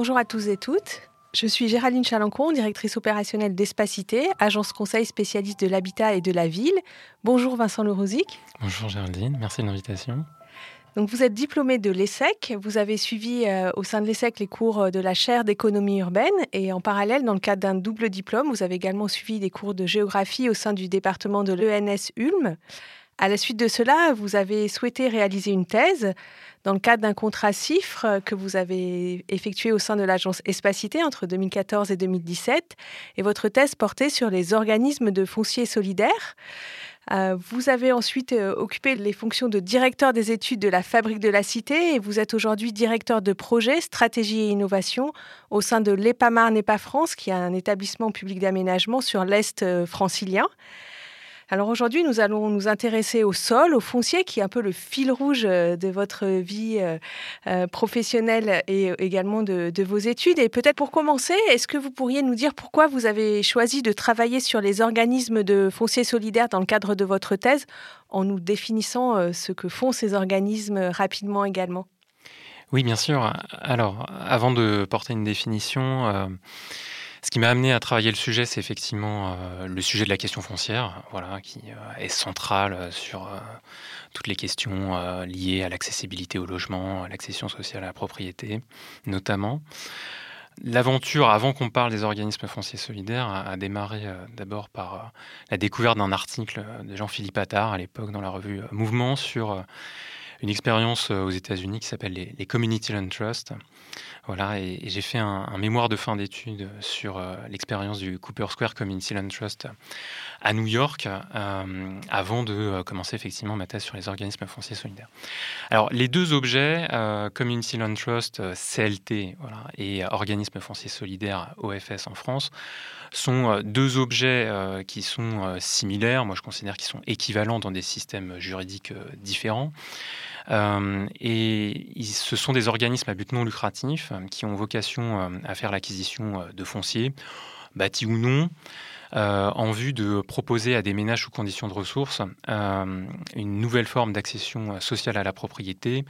Bonjour à tous et toutes. Je suis Géraldine Chalancon, directrice opérationnelle d'Espacité, agence conseil spécialiste de l'habitat et de la ville. Bonjour Vincent Lerosic. Bonjour Géraldine, merci de l'invitation. Donc vous êtes diplômé de l'ESSEC, vous avez suivi euh, au sein de l'ESSEC les cours euh, de la chaire d'économie urbaine et en parallèle, dans le cadre d'un double diplôme, vous avez également suivi des cours de géographie au sein du département de l'ENS Ulm. À la suite de cela, vous avez souhaité réaliser une thèse dans le cadre d'un contrat CIFRE euh, que vous avez effectué au sein de l'agence Espacité entre 2014 et 2017. Et votre thèse portait sur les organismes de foncier solidaire. Euh, vous avez ensuite euh, occupé les fonctions de directeur des études de la Fabrique de la Cité et vous êtes aujourd'hui directeur de projet, stratégie et innovation au sein de l'EPAMAR-NEPA France, qui est un établissement public d'aménagement sur l'Est francilien. Alors aujourd'hui, nous allons nous intéresser au sol, au foncier, qui est un peu le fil rouge euh, de votre vie euh, euh, professionnelle et également de, vos études. Et peut-être pour commencer, est-ce que vous pourriez nous dire pourquoi vous avez choisi de travailler sur les organismes de foncier solidaire dans le cadre de votre thèse, en nous définissant ce que font ces organismes rapidement également? Oui, bien sûr. Alors, avant de porter une définition, ce qui m'a amené à travailler le sujet, c'est effectivement euh, le sujet de la question foncière, voilà, qui euh, est central euh, sur toutes les questions liées à l'accessibilité au logement, à l'accession sociale à la propriété, notamment. L'aventure, avant qu'on parle des organismes fonciers solidaires, a, démarré d'abord par la découverte d'un article de Jean-Philippe Attard à l'époque dans la revue Mouvement sur une expérience aux États-Unis qui s'appelle les, Community Land Trust, voilà, et, j'ai fait un, mémoire de fin d'études sur euh, l'expérience du Cooper Square Community Land Trust à New York, euh, avant de euh, commencer effectivement ma thèse sur les organismes fonciers solidaires. Alors, les deux objets, Community Land Trust, CLT, voilà, et organisme foncier solidaire, OFS en France, sont deux objets qui sont similaires. Moi, je considère qu'ils sont équivalents dans des systèmes juridiques différents. Euh, et ce sont des organismes à but non lucratif euh, qui ont vocation euh, à faire l'acquisition de fonciers, bâtis ou non, en vue de proposer à des ménages sous conditions de ressources une nouvelle forme d'accession sociale à la propriété,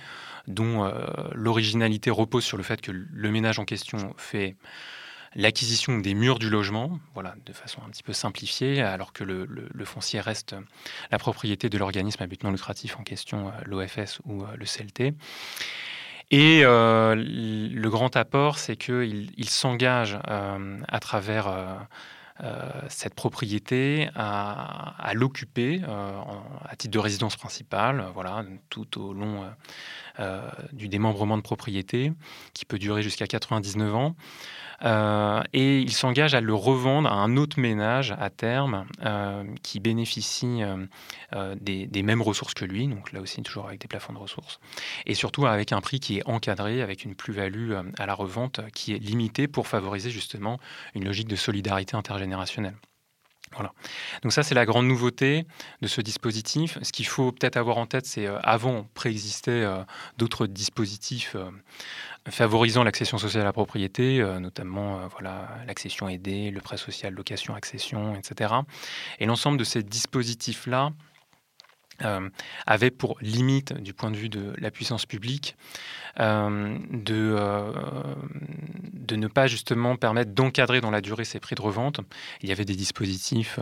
dont l'originalité repose sur le fait que le ménage en question fait l'acquisition des murs du logement, voilà, de façon un petit peu simplifiée, alors que le, foncier reste la propriété de l'organisme à but non lucratif en question, euh, l'OFS ou euh, le CLT. Et euh, le grand apport, c'est qu'il il, s'engage à travers cette propriété à, l'occuper à titre de résidence principale, voilà, tout au long du démembrement de propriété, qui peut durer jusqu'à 99 ans. Euh, et il s'engage à le revendre à un autre ménage à terme euh, qui bénéficie euh, des, mêmes ressources que lui, donc là aussi toujours avec des plafonds de ressources, et surtout avec un prix qui est encadré, avec une plus-value à la revente qui est limitée pour favoriser justement une logique de solidarité intergénérationnelle. Voilà. Donc ça, c'est la grande nouveauté de ce dispositif. Ce qu'il faut peut-être avoir en tête, c'est avant préexistaient d'autres dispositifs favorisant l'accession sociale à la propriété, euh, notamment euh, voilà l'accession aidée, le prêt social, location, accession, etc. Et l'ensemble de ces dispositifs-là euh, avait pour limite, du point de vue de la puissance publique, euh, de, euh, de ne pas justement permettre d'encadrer dans la durée ces prix de revente. Il y avait des dispositifs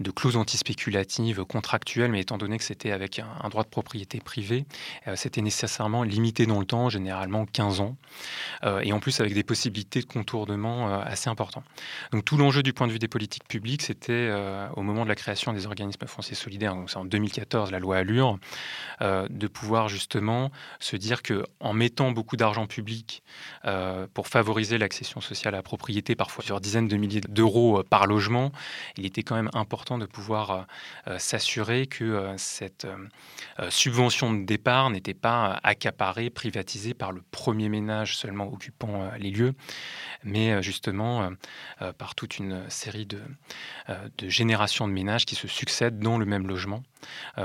de clauses antispéculatives contractuelles, mais étant donné que c'était avec un, droit de propriété privé, c'était nécessairement limité dans le temps, généralement 15 ans, et en plus avec des possibilités de contournement assez importantes. Donc tout l'enjeu du point de vue des politiques publiques, c'était au moment de la création des organismes fonciers solidaires, c'est en 2014, la loi Allure, euh, de pouvoir justement se dire que en mettant beaucoup d'argent public euh, pour favoriser l'accession sociale à la propriété, parfois sur dizaines de milliers d'euros euh, par logement, il était quand même important de pouvoir s'assurer que cette subvention de départ n'était pas accaparée, privatisée par le premier ménage seulement occupant les lieux, mais justement par toute une série de générations de ménages qui se succèdent dans le même logement.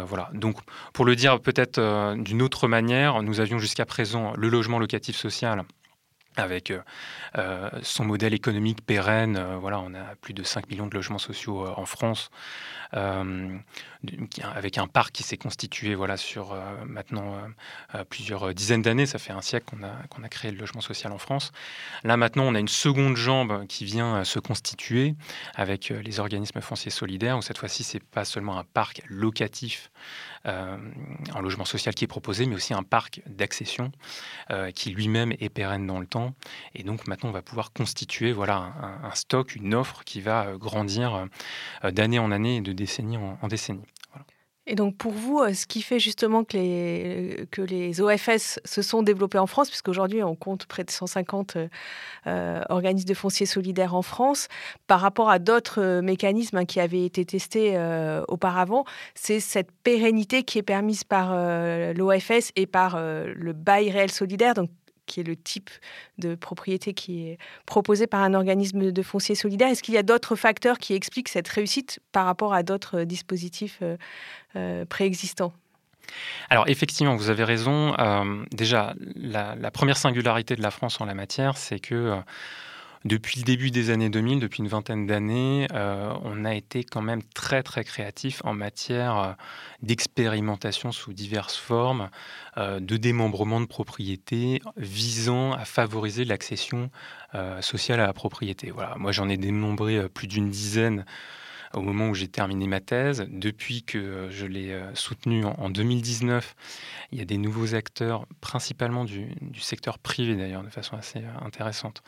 Voilà. Donc, pour le dire peut-être euh, d'une autre manière, nous avions jusqu'à présent le logement locatif social avec son modèle économique pérenne. voilà, on a plus de 5 millions de logements sociaux en France, avec un parc qui s'est constitué voilà, sur maintenant plusieurs dizaines d'années. Ça fait un siècle qu'on a, qu'on a créé le logement social en France. Là, maintenant, on a une seconde jambe qui vient se constituer avec les organismes fonciers solidaires, où cette fois-ci, c'est pas seulement un parc locatif en logement social qui est proposé, mais aussi un parc d'accession qui lui-même est pérenne dans le temps et donc maintenant, on va pouvoir constituer voilà, un, stock, une offre qui va euh, grandir euh, d'année en année et de décennie en, décennie. Et donc pour vous, euh, ce qui fait justement que les, OFS se sont développés en France, puisqu'aujourd'hui on compte près de 150 organismes de foncier solidaires en France, par rapport à d'autres mécanismes hein, qui avaient été testés auparavant, c'est cette pérennité qui est permise par l'OFS et par le bail réel solidaire. Qui est le type de propriété qui est proposé par un organisme de foncier solidaire. Est-ce qu'il y a d'autres facteurs qui expliquent cette réussite par rapport à d'autres dispositifs euh, euh, préexistants? Alors effectivement, vous avez raison. Euh, déjà, la, première singularité de la France en la matière, c'est que depuis le début des années 2000, depuis une vingtaine d'années, euh, on a été quand même très très créatif en matière euh, d'expérimentation sous diverses formes, euh, de démembrement de propriété visant à favoriser l'accession sociale à la propriété. Voilà, moi j'en ai dénombré plus d'une dizaine au moment où j'ai terminé ma thèse. Depuis que euh, je l'ai euh, soutenu en 2019, il y a des nouveaux acteurs, principalement du, secteur privé d'ailleurs, de façon assez euh, intéressante,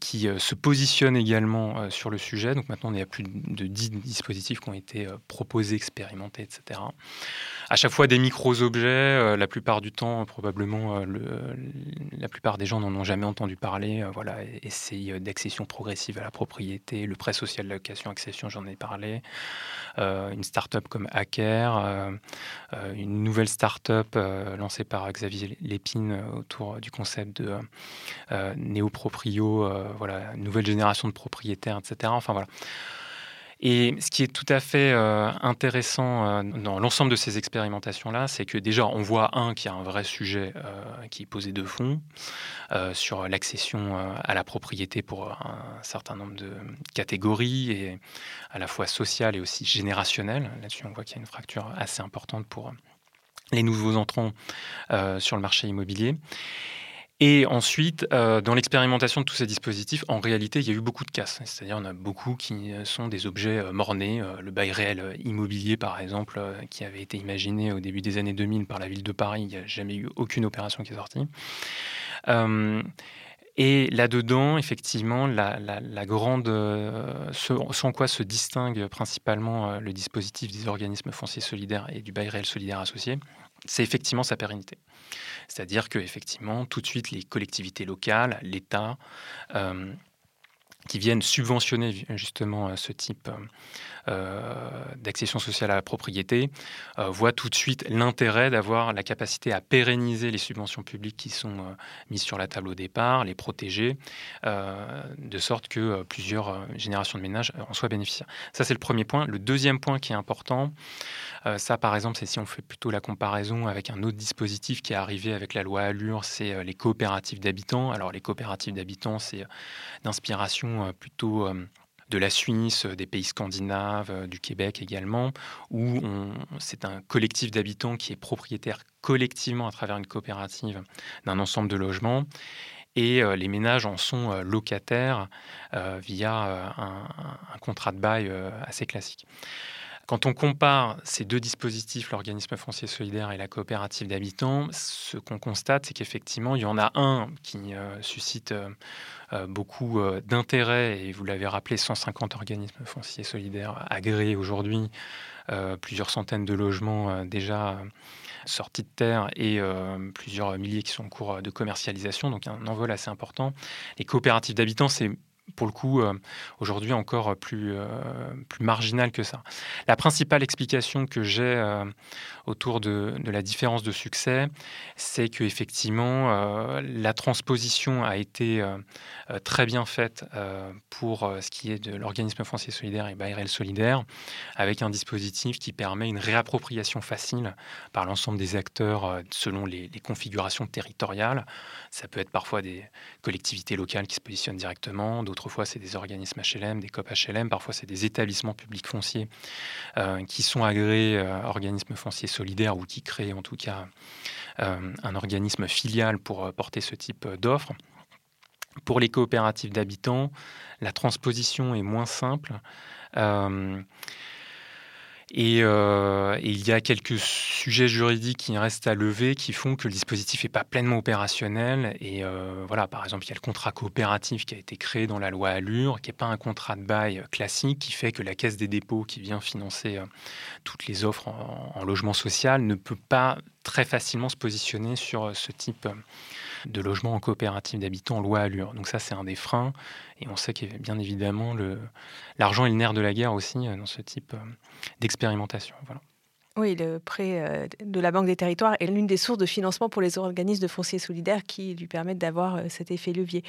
qui se positionnent également sur le sujet. Donc maintenant, il y a plus de 10 dispositifs qui ont été proposés, expérimentés, etc. À chaque fois des micros-objets, la plupart du temps, probablement, le, la plupart des gens n'en ont jamais entendu parler. voilà, d'accession progressive à la propriété, le prêt social de location accession, j'en ai parlé. Euh, une start-up comme Hacker, euh, euh, une nouvelle start-up lancée par Xavier Lépine autour du concept de néo-proprio, voilà, nouvelle génération de propriétaires, etc. Enfin voilà. Et ce qui est tout à fait euh, intéressant euh, dans l'ensemble de ces expérimentations-là, c'est que déjà, on voit, un, qu'il y a un vrai sujet euh, qui est posé de fond sur l'accession à la propriété pour un certain nombre de catégories, et à la fois sociales et aussi générationnelles. Là-dessus, on voit qu'il y a une fracture assez importante pour les nouveaux entrants sur le marché immobilier. Et ensuite, euh, dans l'expérimentation de tous ces dispositifs, en réalité, il y a eu beaucoup de casses. C'est-à-dire, on a beaucoup qui euh, sont des objets euh, mornés. le bail réel immobilier, par exemple, qui avait été imaginé au début des années 2000 par la ville de Paris, il n'y a jamais eu aucune opération qui est sortie. Et là-dedans, effectivement, la, grande, ce, en quoi se distingue principalement le dispositif des organismes fonciers solidaires et du bail réel solidaire associé, c'est effectivement sa pérennité. C'est-à-dire que effectivement, tout de suite, les collectivités locales, l'État, euh, qui viennent subventionner justement euh, ce type euh, d'accession sociale à la propriété, voient tout de suite l'intérêt d'avoir la capacité à pérenniser les subventions publiques qui sont mises sur la table au départ, les protéger, de sorte que plusieurs générations de ménages en soient bénéficiaires. Ça, c'est le premier point. Le deuxième point qui est important, euh, ça, par exemple, c'est si on fait plutôt la comparaison avec un autre dispositif qui est arrivé avec la loi Allure, c'est euh, les coopératives d'habitants. Alors, les coopératives d'habitants, c'est euh, d'inspiration plutôt de la Suisse, des pays scandinaves, du Québec également, où c'est un collectif d'habitants qui est propriétaire collectivement à travers une coopérative d'un ensemble de logements. Et les ménages en sont locataires via un, contrat de bail assez classique. Quand on compare ces deux dispositifs, l'organisme foncier solidaire et la coopérative d'habitants, ce qu'on constate, c'est qu'effectivement, il y en a un qui euh, suscite euh, euh, beaucoup d'intérêt, et vous l'avez rappelé, 150 organismes fonciers solidaires agréés aujourd'hui, plusieurs centaines de logements déjà sortis de terre et plusieurs milliers qui sont en cours de commercialisation, donc un envol assez important. Les coopératives d'habitants, c'est pour le coup, aujourd'hui encore plus, plus marginal que ça. La principale explication que j'ai autour de, de, la différence de succès, c'est qu'effectivement, la transposition a été très bien faite pour ce qui est de l'organisme foncier solidaire et BARL solidaire, avec un dispositif qui permet une réappropriation facile par l'ensemble des acteurs selon les, les configurations territoriales. Ça peut être parfois des collectivités locales qui se positionnent directement, d'autres fois c'est des organismes HLM, des COP HLM, parfois c'est des établissements publics fonciers euh, qui sont agréés euh, organismes fonciers solidaires ou qui créent en tout cas euh, un organisme filial pour porter ce type d'offres. Pour les coopératives d'habitants, la transposition est moins simple. Et, il y a quelques sujets juridiques qui restent à lever qui font que le dispositif n'est pas pleinement opérationnel. Et euh, voilà, par exemple, il y a le contrat coopératif qui a été créé dans la loi Allure, qui n'est pas un contrat de bail classique, qui fait que la Caisse des dépôts, qui vient financer euh, toutes les offres en, logement social, ne peut pas très facilement se positionner sur ce type de logement en coopérative d'habitants loi Allure. Donc ça, c'est un des freins. Et on sait que bien évidemment, l'argent est le nerf de la guerre aussi dans ce type d'expérimentation. Voilà. Oui, le prêt euh, de la Banque des Territoires est l'une des sources de financement pour les organismes de foncier solidaire qui lui permettent d'avoir euh, cet effet levier.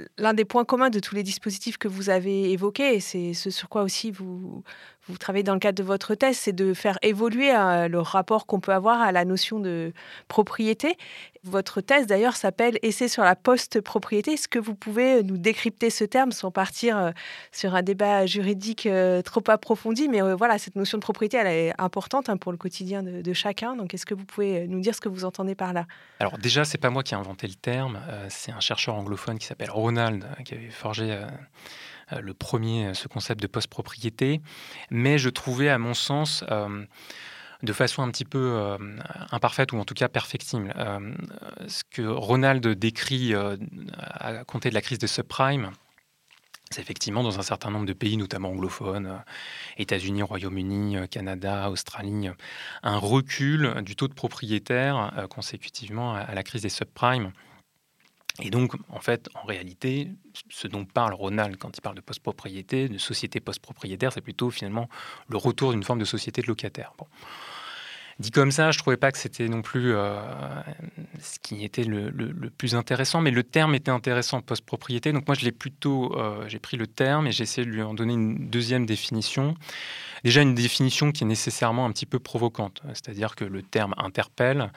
Euh, l'un des points communs de tous les dispositifs que vous avez évoqués, et c'est ce sur quoi aussi vous, vous travaillez dans le cadre de votre thèse, c'est de faire évoluer le rapport qu'on peut avoir à la notion de propriété. Votre thèse, d'ailleurs, s'appelle Essai sur la post-propriété. Est-ce que vous pouvez nous décrypter ce terme sans partir euh, sur un débat juridique euh, trop approfondi? Mais euh, voilà, cette notion de propriété, elle est importante hein, pour le quotidien de, chacun. Donc, est-ce que vous pouvez nous dire ce que vous entendez par là? Alors, déjà, c'est pas moi qui ai inventé le terme. c'est un chercheur anglophone qui s'appelle Ronald, qui avait forgé le premier, ce concept de post-propriété. Mais je trouvais, à mon sens, de façon un petit peu euh, imparfaite ou en tout cas perfectible. Euh, ce que Ronald décrit euh, à compter de la crise des subprimes, c'est effectivement dans un certain nombre de pays, notamment anglophones, États-Unis, Royaume-Uni, Canada, Australie, un recul du taux de propriétaires consécutivement à la crise des subprimes. Et donc, en fait, en réalité, ce dont parle Ronald quand il parle de post-propriété, de société post-propriétaire, c'est plutôt finalement le retour d'une forme de société de locataire. Dit comme ça, je trouvais pas que c'était non plus euh, ce qui était le, plus intéressant, mais le terme était intéressant post-propriété. Donc moi, je l'ai plutôt, euh, j'ai pris le terme et j'ai essayé de lui en donner une deuxième définition. Déjà une définition qui est nécessairement un petit peu provocante, c'est-à-dire que le terme interpelle.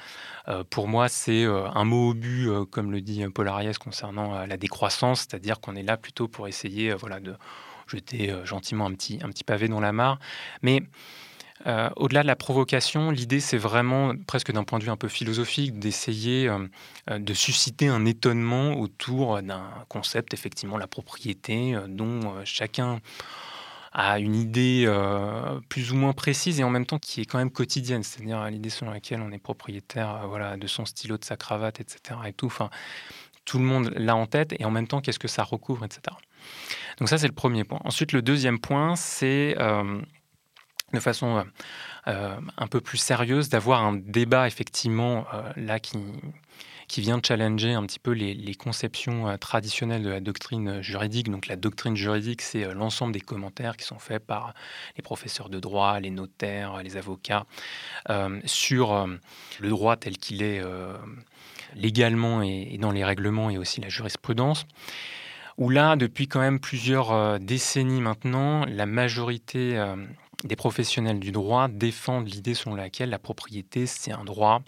Euh, pour moi, c'est un mot au but, comme le dit Paul Ariès concernant la décroissance, c'est-à-dire qu'on est là plutôt pour essayer, voilà, de jeter gentiment un petit, un petit pavé dans la mare, mais euh, au-delà de la provocation, l'idée, c'est vraiment, presque d'un point de vue un peu philosophique, d'essayer euh, euh, de susciter un étonnement autour d'un concept, effectivement, la propriété, dont chacun a une idée plus ou moins précise et en même temps qui est quand même quotidienne, c'est-à-dire l'idée selon laquelle on est propriétaire voilà, de son stylo, de sa cravate, etc. Et tout. Enfin, tout le monde l'a en tête et en même temps, qu'est-ce que ça recouvre, etc. Donc ça, c'est le premier point. Ensuite, le deuxième point, c'est de façon euh, euh, un peu plus sérieuse, d'avoir un débat effectivement euh, là qui, qui vient challenger un petit peu les, conceptions traditionnelles de la doctrine juridique. Donc la doctrine juridique, c'est l'ensemble des commentaires qui sont faits par les professeurs de droit, les notaires, les avocats, sur le droit tel qu'il est légalement et, dans les règlements et aussi la jurisprudence où là, depuis quand même plusieurs décennies maintenant, la majorité des professionnels du droit défendent l'idée selon laquelle la propriété, c'est un droit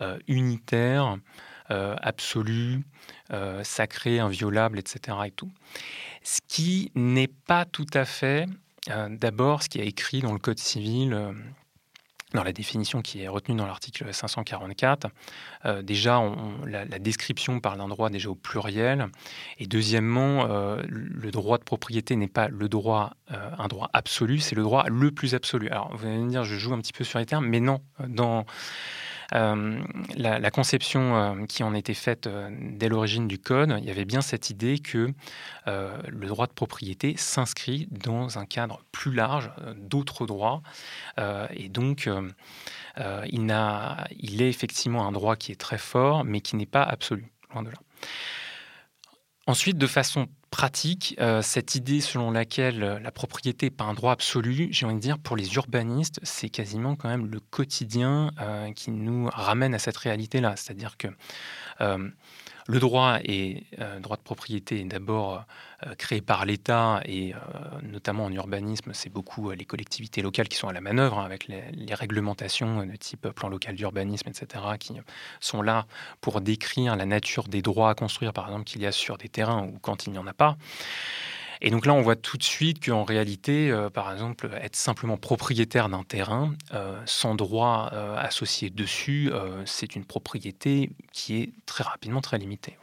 euh, unitaire, euh, absolu, euh, sacré, inviolable, etc. Et tout. Ce qui n'est pas tout à fait, d'abord, ce qui est écrit dans le Code civil dans la définition qui est retenue dans l'article 544. Euh, déjà, la, description parle d'un droit déjà au pluriel. Et deuxièmement, euh, le droit de propriété n'est pas le droit, euh, un droit absolu, c'est le droit le plus absolu. Alors, vous allez me dire, je joue un petit peu sur les termes, mais non. Dans euh, la, conception euh, qui en était faite euh, dès l'origine du code, il y avait bien cette idée que le droit de propriété s'inscrit dans un cadre plus large d'autres droits. et donc, il, il est effectivement un droit qui est très fort, mais qui n'est pas absolu, loin de là. Ensuite, de façon pratique, euh, cette idée selon laquelle euh, la propriété n'est pas un droit absolu, j'ai envie de dire, pour les urbanistes, c'est quasiment quand même le quotidien euh, qui nous ramène à cette réalité-là. C'est-à-dire que le droit et euh, droit de propriété est d'abord euh, créé par l'État et euh, notamment en urbanisme, c'est beaucoup les collectivités locales qui sont à la manœuvre hein, avec les, réglementations de type plan local d'urbanisme, etc., qui sont là pour décrire la nature des droits à construire, par exemple, qu'il y a sur des terrains ou quand il n'y en a pas. Et donc là, on voit tout de suite qu'en réalité, euh, par exemple, être simplement propriétaire d'un terrain euh, sans droit euh, associé dessus, c'est une propriété qui est très rapidement très limitée.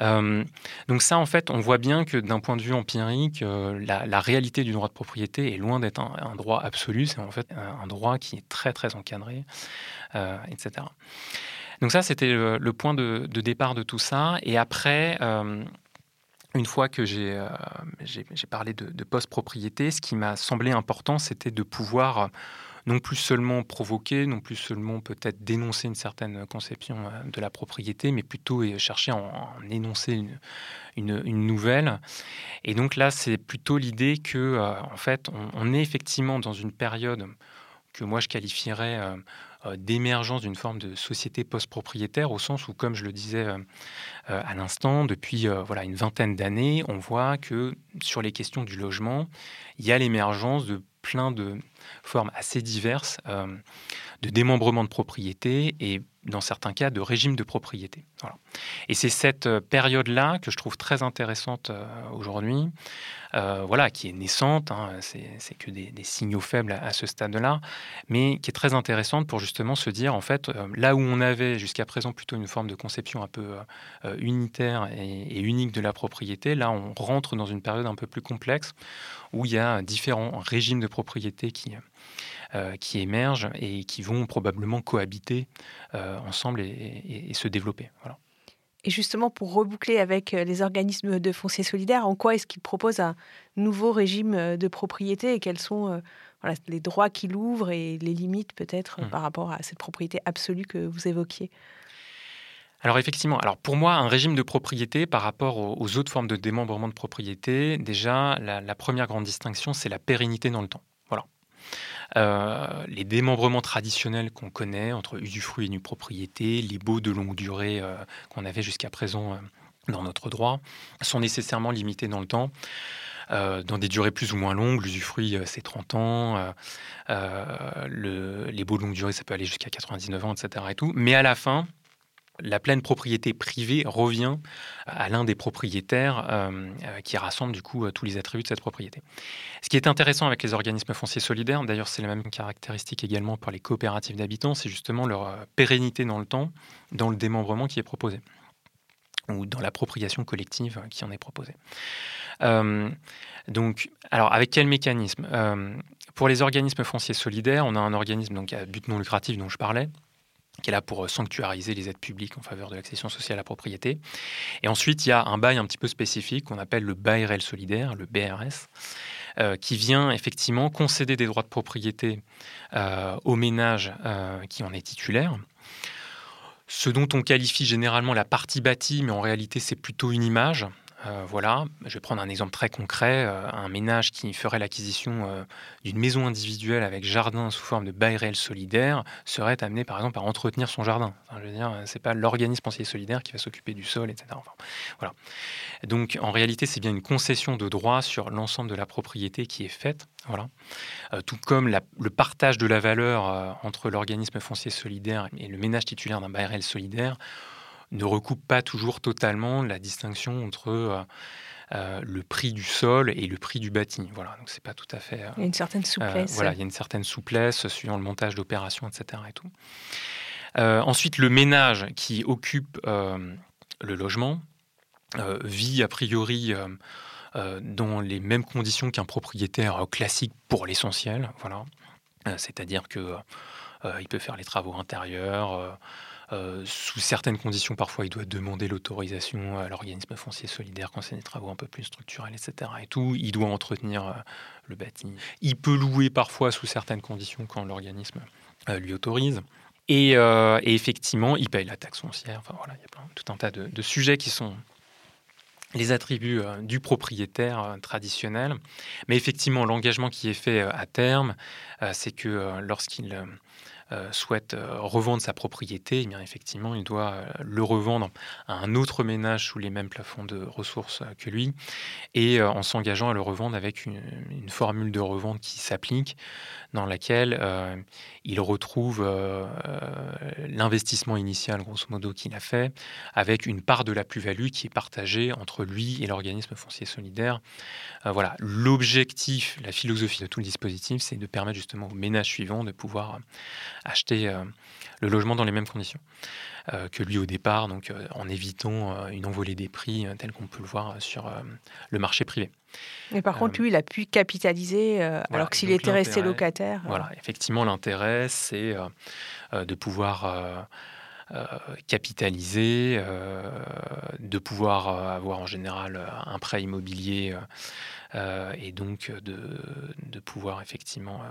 donc ça, en fait, on voit bien que d'un point de vue empirique, la, réalité du droit de propriété est loin d'être un, droit absolu, c'est en fait un, droit qui est très très encadré, etc. Donc ça, c'était le, point de, de, départ de tout ça. Et après, une fois que j'ai euh, parlé de, post-propriété, ce qui m'a semblé important, c'était de pouvoir euh, non plus seulement provoquer, non plus seulement peut-être dénoncer une certaine conception euh, de la propriété, mais plutôt chercher à en, énoncer une, nouvelle. Et donc là, c'est plutôt l'idée que, en fait, on, est effectivement dans une période que moi je qualifierais d'émergence d'une forme de société post-propriétaire, au sens où, comme je le disais euh, euh, à l'instant, depuis voilà, une vingtaine d'années, on voit que sur les questions du logement, il y a l'émergence de plein de formes assez diverses de démembrement de propriété et dans certains cas de régime de propriété. Et c'est cette euh, période-là que je trouve très intéressante euh, aujourd'hui, euh, voilà, qui est naissante, hein, c'est que des, signaux faibles à, ce stade-là, mais qui est très intéressante pour justement se dire, en fait, là où on avait jusqu'à présent plutôt une forme de conception un peu unitaire et, unique de la propriété, là on rentre dans une période un peu plus complexe où il y a différents régimes de propriété qui, qui émergent et qui vont probablement cohabiter ensemble et, et se développer. Voilà. Et justement, pour reboucler avec euh, les organismes de foncier solidaire, en quoi est-ce qu'ils proposent un nouveau régime euh, de propriété et quels sont euh, les droits qu'il ouvre et les limites peut-être mmh. par rapport à cette propriété absolue que vous évoquiez? Alors effectivement, alors pour moi, un régime de propriété par rapport aux, autres formes de démembrement de propriété, déjà, la première grande distinction, c'est la pérennité dans le temps. Euh, les démembrements traditionnels qu'on connaît entre usufruit et nue propriété, les baux de longue durée euh, qu'on avait jusqu'à présent euh, dans notre droit, sont nécessairement limités dans le temps. dans des durées plus ou moins longues. L'usufruit, c'est 30 ans. les baux de longue durée, ça peut aller jusqu'à 99 ans, etc. Et tout. Mais à la fin, la pleine propriété privée revient à l'un des propriétaires euh, euh, qui rassemble du coup euh, tous les attributs de cette propriété. Ce qui est intéressant avec les organismes fonciers solidaires, d'ailleurs c'est la même caractéristique également pour les coopératives d'habitants, c'est justement leur pérennité dans le temps, dans le démembrement qui est proposé ou dans l'appropriation collective qui en est proposée. donc, alors avec quel mécanisme? Pour les organismes fonciers solidaires, on a un organisme donc à but non lucratif dont je parlais, qui est là pour euh, sanctuariser les aides publiques en faveur de l'accession sociale à la propriété. Et ensuite, il y a un bail un petit peu spécifique qu'on appelle le bail réel solidaire, le BRS, euh, qui vient effectivement concéder des droits de propriété euh, aux ménages qui en est titulaire. Ce dont on qualifie généralement la partie bâtie, mais en réalité c'est plutôt une image. Euh, voilà, je vais prendre un exemple très concret. Euh, un ménage qui ferait l'acquisition euh, d'une maison individuelle avec jardin sous forme de bail réel solidaire serait amené, par exemple, à entretenir son jardin. je veux dire, c'est pas l'organisme pensier solidaire qui va s'occuper du sol, etc. voilà. Donc, en réalité, c'est bien une concession de droit sur l'ensemble de la propriété qui est faite. Voilà. tout comme le partage de la valeur entre l'organisme foncier solidaire et le ménage titulaire d'un bail réel solidaire ne recoupe pas toujours totalement la distinction entre euh, euh, le prix du sol et le prix du bâti. Voilà, donc c'est pas tout à fait. il y a une certaine souplesse. voilà, il y a une certaine souplesse suivant le montage d'opérations, etc. Et tout. ensuite, le ménage qui occupe le logement vit a priori dans les mêmes conditions qu'un propriétaire classique pour l'essentiel. Voilà, c'est-à-dire que il peut faire les travaux intérieurs. Euh, sous certaines conditions, parfois, il doit demander l'autorisation à l'organisme foncier solidaire quand c'est des travaux un peu plus structurels, etc. Et tout, il doit entretenir euh, le bâti. Il peut louer parfois sous certaines conditions quand l'organisme euh, lui autorise. Et, effectivement, il paye la taxe foncière. Enfin voilà, il y a tout un tas de, sujets qui sont les attributs du propriétaire traditionnel. Mais effectivement, l'engagement qui est fait à terme, c'est que lorsqu'il souhaite euh, revendre sa propriété, eh bien effectivement, il doit euh, le revendre à un autre ménage sous les mêmes plafonds de ressources que lui, et en s'engageant à le revendre avec une, formule de revente qui s'applique, dans laquelle il retrouve l'investissement initial, grosso modo, qu'il a fait, avec une part de la plus-value qui est partagée entre lui et l'organisme foncier solidaire. voilà, l'objectif, la philosophie de tout le dispositif, c'est de permettre justement au ménage suivant de pouvoir acheter euh, le logement dans les mêmes conditions euh, que lui au départ, donc euh, en évitant une envolée des prix tel qu'on peut le voir sur le marché privé. Mais par contre, lui, il a pu capitaliser alors que s'il était resté locataire. Voilà, effectivement, l'intérêt, c'est de pouvoir capitaliser, de pouvoir avoir en général un prêt immobilier et donc de, de pouvoir effectivement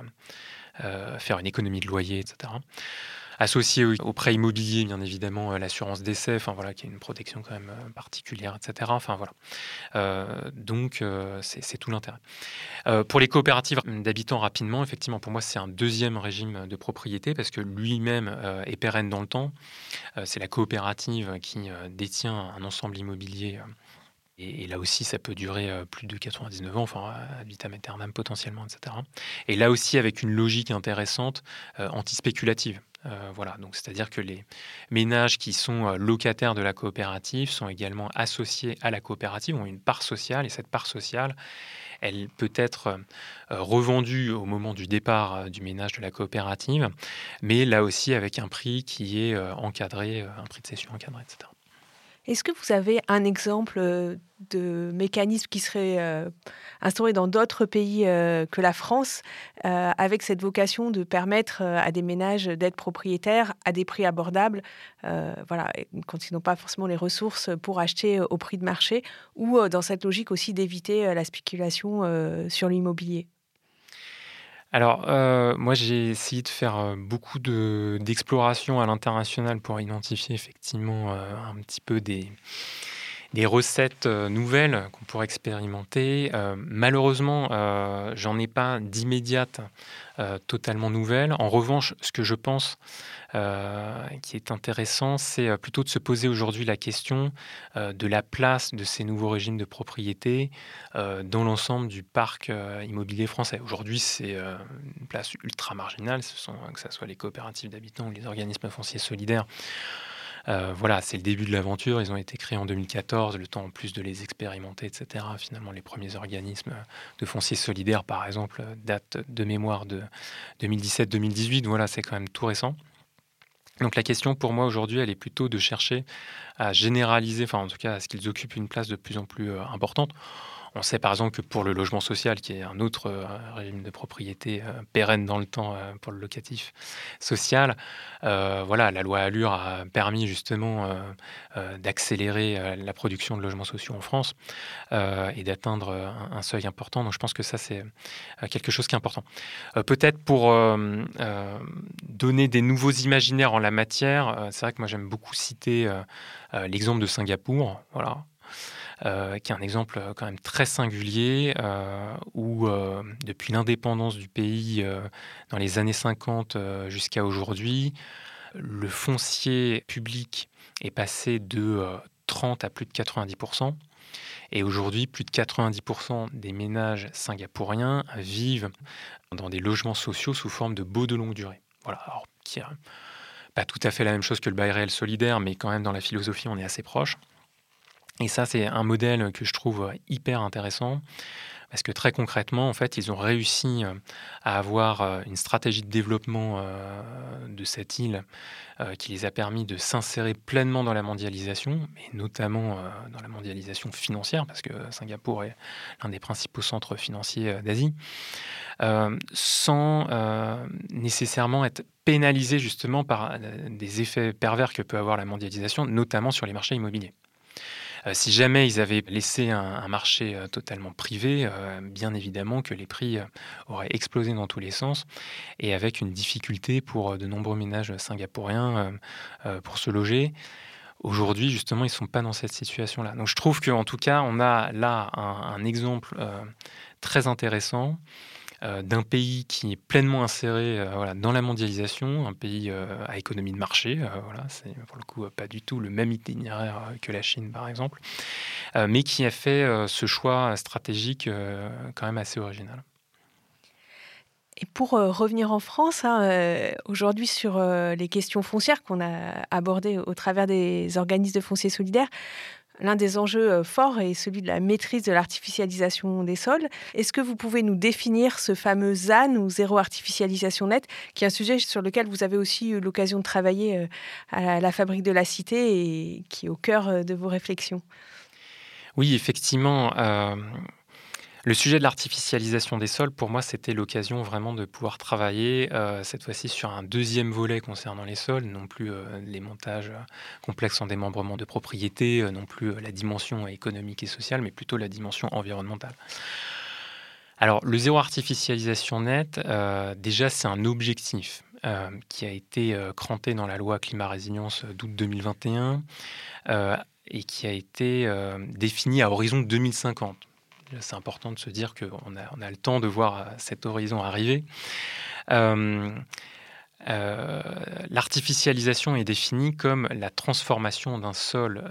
faire une économie de loyer, etc. Associé au, prêt immobilier, bien évidemment, euh, l'assurance d'essai, enfin voilà, qui est une protection quand même euh, particulière, etc. Enfin voilà. donc c'est tout l'intérêt. pour les coopératives d'habitants rapidement, effectivement, pour moi c'est un deuxième régime de propriété parce que lui-même est pérenne dans le temps. c'est la coopérative qui détient un ensemble immobilier et, là aussi, ça peut durer plus de 99 ans, enfin, ad vitam aeternam potentiellement, etc. Et là aussi, avec une logique intéressante, euh, anti-spéculative. Voilà, donc c'est-à-dire que les ménages qui sont locataires de la coopérative sont également associés à la coopérative, ont une part sociale, et cette part sociale, elle peut être revendue au moment du départ du ménage de la coopérative, mais là aussi avec un prix qui est encadré, un prix de cession encadré, etc. Est-ce que vous avez un exemple euh, de mécanisme qui serait euh, instauré dans d'autres pays euh, que la France, avec cette vocation de permettre à des ménages d'être propriétaires à des prix abordables, voilà, quand ils n'ont pas forcément les ressources pour acheter au prix de marché, ou dans cette logique aussi d'éviter la spéculation sur l'immobilier? Alors, euh, moi, j'ai essayé de faire euh, beaucoup d'exploration à l'international pour identifier effectivement euh, un petit peu des, des recettes nouvelles qu'on pourrait expérimenter. malheureusement, j'en ai pas d'immédiate totalement nouvelle. En revanche, ce que je pense qui est intéressant, c'est plutôt de se poser aujourd'hui la question de la place de ces nouveaux régimes de propriété dans l'ensemble du parc immobilier français. Aujourd'hui, c'est une place ultra marginale, ce sont, que ce soit les coopératives d'habitants ou les organismes fonciers solidaires. Euh, voilà, c'est le début de l'aventure. Ils ont été créés en 2014, le temps en plus de les expérimenter, etc. Finalement, les premiers organismes de foncier solidaire, par exemple, datent de mémoire de 2017-2018. Voilà, c'est quand même tout récent. Donc la question pour moi aujourd'hui, elle est plutôt de chercher à généraliser, enfin en tout cas à ce qu'ils occupent une place de plus en plus euh, importante. On sait par exemple que pour le logement social, qui est un autre euh, régime de propriété euh, pérenne dans le temps euh, pour le locatif social, voilà, la loi Allure a permis justement d'accélérer la production de logements sociaux en France et d'atteindre un, seuil important. Donc je pense que ça, c'est quelque chose qui est important. Peut-être pour donner des nouveaux imaginaires en la matière, c'est vrai que moi j'aime beaucoup citer l'exemple de Singapour. Voilà, euh, qui est un exemple euh, quand même très singulier, euh, où depuis l'indépendance du pays dans les années 50 jusqu'à aujourd'hui, le foncier public est passé de 30 à plus de 90%. Et aujourd'hui, plus de 90% des ménages singapouriens vivent dans des logements sociaux sous forme de baux de longue durée. Voilà, alors qui n'est pas tout à fait la même chose que le bail réel solidaire, mais quand même dans la philosophie, on est assez proche. Et ça, c'est un modèle que je trouve hyper intéressant parce que très concrètement, en fait, ils ont réussi euh, à avoir euh, une stratégie de développement euh, de cette île qui les a permis de s'insérer pleinement dans la mondialisation, et notamment dans la mondialisation financière, parce que Singapour est l'un des principaux centres financiers d'Asie, sans nécessairement être pénalisé justement par des effets pervers que peut avoir la mondialisation, notamment sur les marchés immobiliers. Euh, si jamais ils avaient laissé un, marché euh, totalement privé, euh, bien évidemment que les prix auraient explosé dans tous les sens et avec une difficulté pour de nombreux ménages singapouriens pour se loger. Aujourd'hui, justement, ils ne sont pas dans cette situation-là. Donc je trouve qu'en tout cas, on a là un, exemple très intéressant d'un pays qui est pleinement inséré euh, dans la mondialisation, un pays euh, à économie de marché, voilà, c'est pour le coup pas du tout le même itinéraire que la Chine par exemple, mais qui a fait ce choix stratégique quand même assez original. Et pour revenir en France, hein, aujourd'hui sur les questions foncières qu'on a abordées au travers des organismes de fonciers solidaires, L'un des enjeux euh, forts est celui de la maîtrise de l'artificialisation des sols. Est-ce que vous pouvez nous définir ce fameux ZAN ou zéro artificialisation nette, qui est un sujet sur lequel vous avez aussi eu l'occasion de travailler euh, à la fabrique de la cité et qui est au cœur euh, de vos réflexions? Oui, effectivement. Le sujet de l'artificialisation des sols, pour moi, c'était l'occasion vraiment de pouvoir travailler euh, cette fois-ci sur un deuxième volet concernant les sols, non plus euh, les montages euh, complexes en démembrement de propriété, non plus la dimension économique et sociale, mais plutôt la dimension environnementale. Alors, le zéro artificialisation nette, déjà, c'est un objectif qui a été cranté dans la loi climat résilience d'août 2021 et qui a été défini à horizon 2050 c'est important de se dire qu'on a, le temps de voir euh, cet horizon arriver. Euh, euh, l'artificialisation est définie comme la transformation d'un sol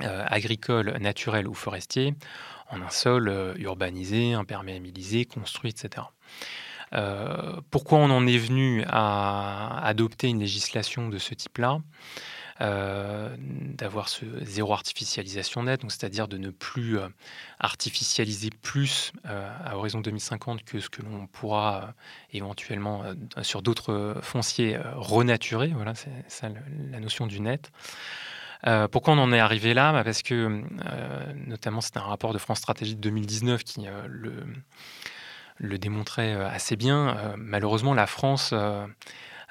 agricole, naturel ou forestier en un sol urbanisé, imperméabilisé, construit, etc. pourquoi on en est venu à adopter une législation de ce type-là? Euh, d'avoir ce zéro artificialisation net, c'est-à-dire de ne plus euh, artificialiser plus euh, à horizon 2050 que ce que l'on pourra éventuellement sur d'autres fonciers renaturer. Voilà, c'est ça la notion du net. pourquoi on en est arrivé là? Bah, Parce que, notamment, c'est un rapport de France Stratégie de 2019 qui le, démontrait assez bien. malheureusement, la France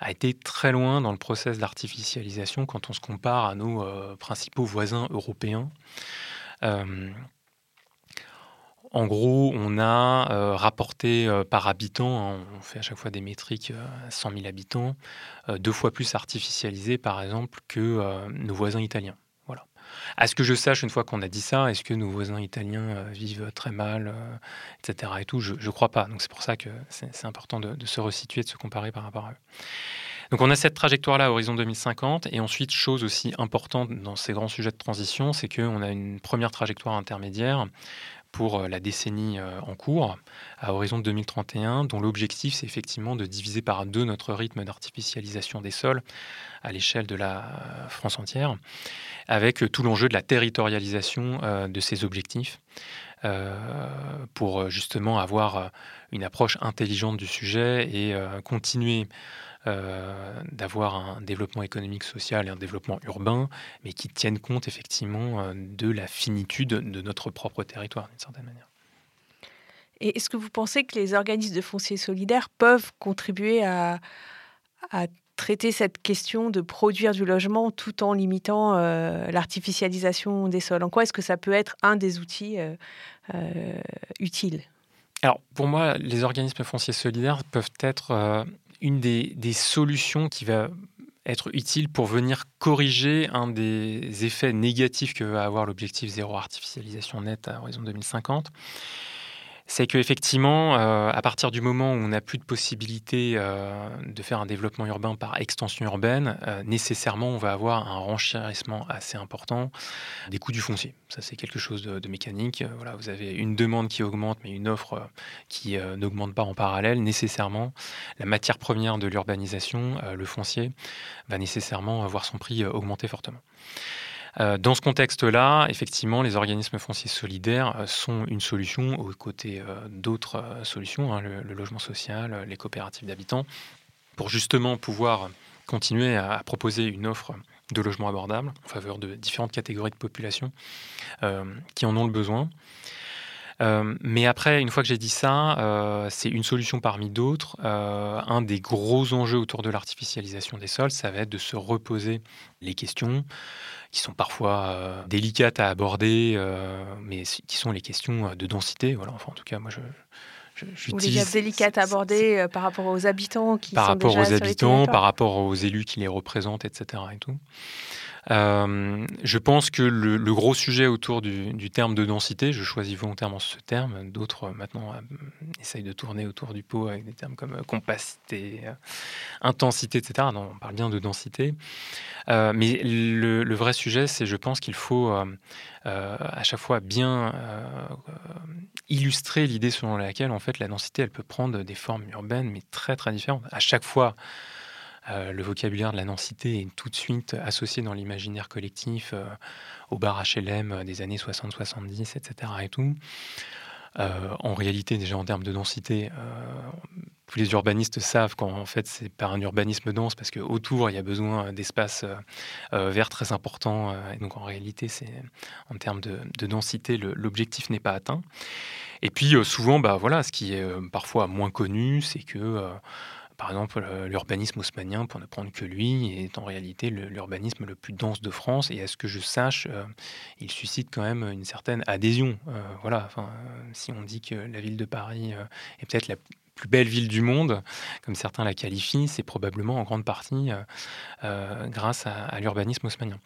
a été très loin dans le process d'artificialisation quand on se compare à nos euh, principaux voisins européens. Euh, en gros, on a euh, rapporté par habitant, hein, on fait à chaque fois des métriques à 100 000 habitants, deux fois plus artificialisé par exemple que nos voisins italiens. À ce que je sache, une fois qu'on a dit ça, est-ce que nos voisins italiens vivent très mal, etc. Et tout, je ne crois pas. Donc c'est pour ça que c'est important de, se resituer, de se comparer par rapport à eux. Donc on a cette trajectoire-là horizon 2050. Et ensuite, chose aussi importante dans ces grands sujets de transition, c'est qu'on a une première trajectoire intermédiaire pour euh, la décennie euh, en cours, à horizon 2031, dont l'objectif, c'est effectivement de diviser par deux notre rythme d'artificialisation des sols à l'échelle de la euh, France entière, avec tout l'enjeu de la territorialisation de ces objectifs. Pour justement avoir une approche intelligente du sujet et continuer euh, d'avoir un développement économique, social et un développement urbain, mais qui tiennent compte effectivement euh, de la finitude de notre propre territoire d'une certaine manière. Et est-ce que vous pensez que les organismes de foncier solidaire peuvent contribuer à, traiter cette question de produire du logement tout en limitant euh, l'artificialisation des sols. En quoi est-ce que ça peut être un des outils utiles? Alors, pour moi, les organismes fonciers solidaires peuvent être une des, solutions qui va être utile pour venir corriger un des effets négatifs que va avoir l'objectif zéro artificialisation nette à horizon 2050 c'est qu'effectivement, euh, à partir du moment où on n'a plus de possibilité euh, de faire un développement urbain par extension urbaine, euh, nécessairement, on va avoir un renchérissement assez important des coûts du foncier. Ça, c'est quelque chose de, mécanique. Voilà, vous avez une demande qui augmente, mais une offre qui n'augmente pas en parallèle. Nécessairement, la matière première de l'urbanisation, le foncier, va nécessairement voir son prix augmenter fortement. Euh, dans ce contexte-là, effectivement, les organismes fonciers solidaires euh, sont une solution aux côtés euh, d'autres solutions, hein, le, logement social, les coopératives d'habitants, pour justement pouvoir continuer à, proposer une offre de logement abordable en faveur de différentes catégories de population qui en ont le besoin. mais après, une fois que j'ai dit ça, c'est une solution parmi d'autres. un des gros enjeux autour de l'artificialisation des sols, ça va être de se reposer les questions qui sont parfois euh, délicates à aborder, euh, mais qui sont les questions euh, de densité. Voilà. Enfin, en tout cas, moi, je, Ou les délicates à aborder par rapport aux habitants qui par sont rapport déjà aux habitants, par rapport aux élus qui les représentent, etc. Et tout. Euh, je pense que le, gros sujet autour du, terme de densité, je choisis volontairement ce terme, d'autres maintenant euh, essayent de tourner autour du pot avec des termes comme euh, compacité, intensité, etc. On parle bien de densité. mais le, vrai sujet, c'est je pense qu'il faut à chaque fois bien illustrer l'idée selon laquelle en fait la densité, elle peut prendre des formes urbaines, mais très très différentes. À chaque fois, euh, le vocabulaire de la densité est tout de suite associé dans l'imaginaire collectif euh, au bar HLM euh, des années 60-70, etc. Et tout. en réalité, déjà en termes de densité, tous les urbanistes savent qu'en fait c'est pas un urbanisme dense parce qu'autour il y a besoin d'espaces verts très importants. et donc en réalité, c'est en termes de, densité, l'objectif n'est pas atteint. Et puis souvent, bah voilà, ce qui est parfois moins connu, c'est que par exemple, euh, l'urbanisme haussmanien, pour ne prendre que lui, est en réalité l'urbanisme le plus dense de France. Et à ce que je sache, euh, il suscite quand même une certaine adhésion. Euh, voilà, enfin, si on dit que la ville de Paris est peut-être la plus belle ville du monde, comme certains la qualifient, c'est probablement en grande partie euh, euh, grâce à, l'urbanisme haussmanien.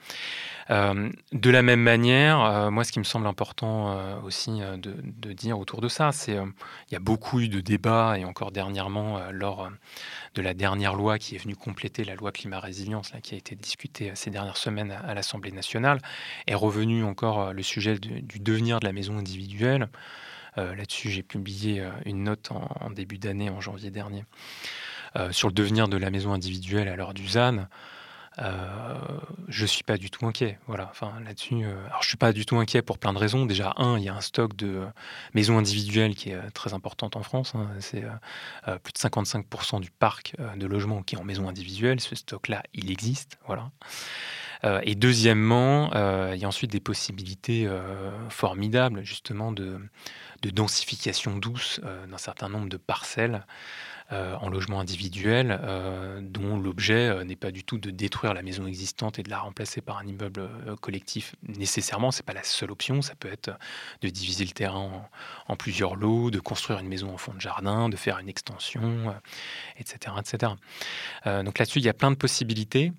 Euh, de la même manière, moi, ce qui me semble important aussi de, dire autour de ça, c'est il y a beaucoup eu de débats, et encore dernièrement, lors de la dernière loi qui est venue compléter la loi climat-résilience, qui a été discutée ces dernières semaines à, l'Assemblée nationale, est revenu encore le sujet du devenir de la maison individuelle. Euh, là-dessus, j'ai publié euh, une note en, début d'année, en janvier dernier, euh, sur le devenir de la maison individuelle à l'heure du ZAN. je suis pas du tout inquiet. Voilà. Enfin, là-dessus, alors je suis pas du tout inquiet pour plein de raisons. Déjà, un, il y a un stock de maisons individuelles qui est très importante en France. Hein. C'est plus de 55% du parc de logements qui est en maison individuelle. Ce stock-là, il existe. Voilà. et deuxièmement, il y a ensuite des possibilités formidables, justement, de, de densification douce euh, d'un certain nombre de parcelles euh, en logement individuel, euh, dont l'objet n'est pas du tout de détruire la maison existante et de la remplacer par un immeuble collectif nécessairement. C'est pas la seule option. Ça peut être de diviser le terrain en, plusieurs lots, de construire une maison en fond de jardin, de faire une extension, etc., etc. donc là-dessus, il y a plein de possibilités.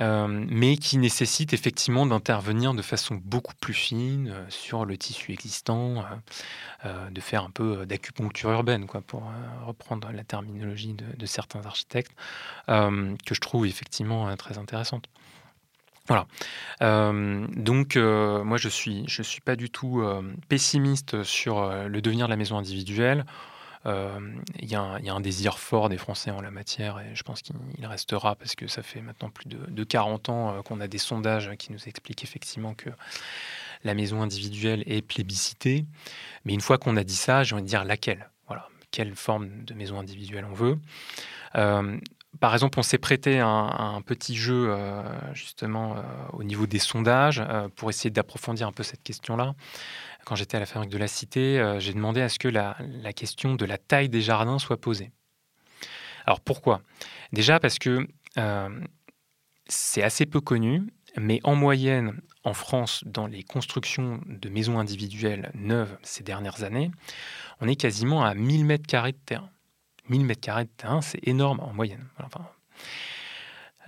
Euh, mais qui nécessite effectivement d'intervenir de façon beaucoup plus fine euh, sur le tissu existant, euh, de faire un peu d'acupuncture urbaine, quoi, pour reprendre la terminologie de, certains architectes, que je trouve effectivement très intéressante. Voilà. donc, moi, je suis, je suis pas du tout pessimiste sur le devenir de la maison individuelle. Euh, il y, a un désir fort des Français en la matière et je pense qu'il restera parce que ça fait maintenant plus de, 40 ans euh, qu'on a des sondages qui nous expliquent effectivement que la maison individuelle est plébiscitée. Mais une fois qu'on a dit ça, j'ai envie de dire laquelle? Voilà, quelle forme de maison individuelle on veut. Euh, par exemple, on s'est prêté un, petit jeu justement au niveau des sondages pour essayer d'approfondir un peu cette question-là quand j'étais à la fabrique de la Cité, euh, j'ai demandé à ce que la, question de la taille des jardins soit posée. Alors pourquoi? Déjà parce que euh, c'est assez peu connu, mais en moyenne, en France, dans les constructions de maisons individuelles neuves ces dernières années, on est quasiment à 1000 mètres carrés de terrain. 1000 mètres carrés de terrain, c'est énorme en moyenne.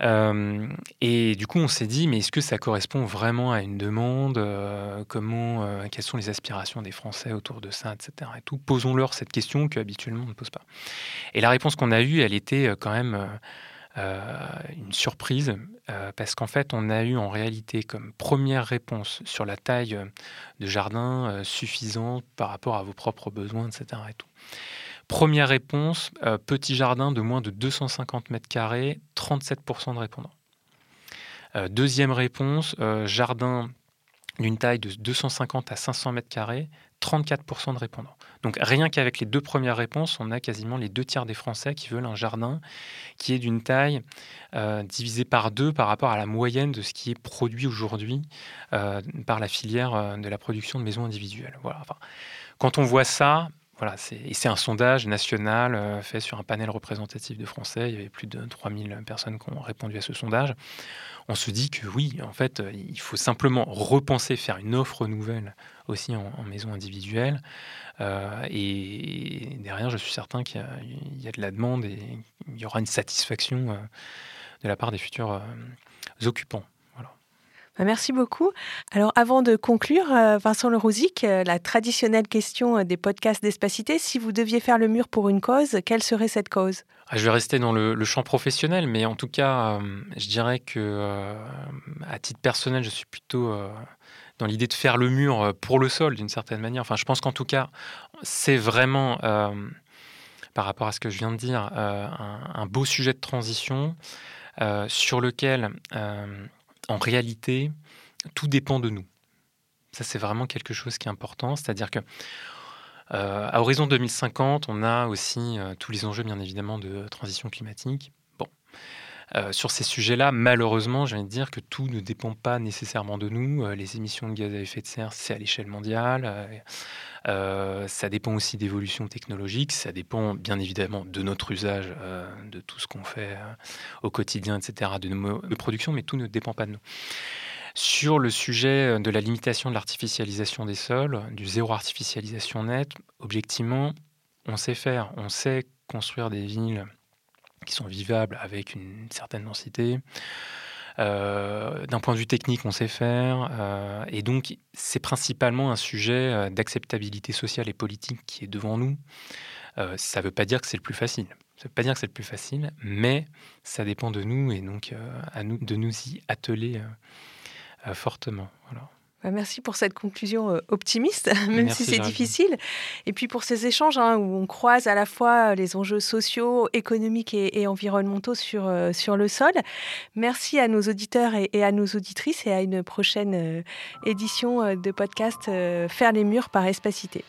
Euh, et du coup, on s'est dit, mais est-ce que ça correspond vraiment à une demande euh, Comment, euh, quelles sont les aspirations des Français autour de ça, etc. Et tout. Posons-leur cette question qu'habituellement on ne pose pas. Et la réponse qu'on a eue, elle était quand même une surprise, parce qu'en fait, on a eu en réalité comme première réponse sur la taille de jardin suffisante par rapport à vos propres besoins, etc. Et tout. Première réponse, euh, petit jardin de moins de 250 mètres carrés, 37% de répondants. Euh, deuxième réponse, euh, jardin d'une taille de 250 à 500 mètres carrés, 34% de répondants. Donc rien qu'avec les deux premières réponses, on a quasiment les deux tiers des Français qui veulent un jardin qui est d'une taille divisée par deux par rapport à la moyenne de ce qui est produit aujourd'hui par la filière de la production de maisons individuelles. Voilà. quand on voit ça, voilà, c'est un sondage national euh, fait sur un panel représentatif de Français. Il y avait plus de 3000 personnes qui ont répondu à ce sondage. On se dit que oui, en fait, euh, il faut simplement repenser, faire une offre nouvelle aussi en, maison individuelle euh, et derrière, je suis certain qu'il y, a de la demande et il y aura une satisfaction de la part des futurs occupants. Bah, merci beaucoup. Alors, avant de conclure, euh, Vincent Lerouzic, euh, la traditionnelle question euh, des podcasts d'Espacité, si vous deviez faire le mur pour une cause, quelle serait cette cause? Ah, Je vais rester dans le, champ professionnel, mais en tout cas, je dirais que, à titre personnel, je suis plutôt dans l'idée de faire le mur pour le sol, d'une certaine manière. Enfin, je pense qu'en tout cas, c'est vraiment, par rapport à ce que je viens de dire, un, un, beau sujet de transition sur lequel en réalité, tout dépend de nous. Ça, c'est vraiment quelque chose qui est important. C'est-à-dire que euh, à horizon 2050, on a aussi euh, tous les enjeux, bien évidemment, de transition climatique. Bon, euh, sur ces sujets-là, malheureusement, j'ai envie de dire que tout ne dépend pas nécessairement de nous. les émissions de gaz à effet de serre, c'est à l'échelle mondiale. ça dépend aussi d'évolutions technologiques. Ça dépend, bien évidemment, de notre usage, de tout ce qu'on fait au quotidien, etc., de nos de production, mais tout ne dépend pas de nous. Sur le sujet de la limitation de l'artificialisation des sols, du zéro artificialisation net, objectivement, on sait faire, on sait construire des villes qui sont vivables avec une certaine densité. Euh, d'un point de vue technique, on sait faire. Euh, et donc, c'est principalement un sujet euh, d'acceptabilité sociale et politique qui est devant nous. ça ne veut pas dire que c'est le plus facile. Ça ne veut pas dire que c'est le plus facile, mais ça dépend de nous et donc de nous y atteler fortement. Voilà. Bah, merci pour cette conclusion euh, optimiste, même si c'est difficile. Et puis pour ces échanges hein, où on croise à la fois les enjeux sociaux, économiques et, environnementaux sur, euh, sur le sol. Merci à nos auditeurs et, à nos auditrices et à une prochaine euh, édition de podcast Faire les murs par Espacité.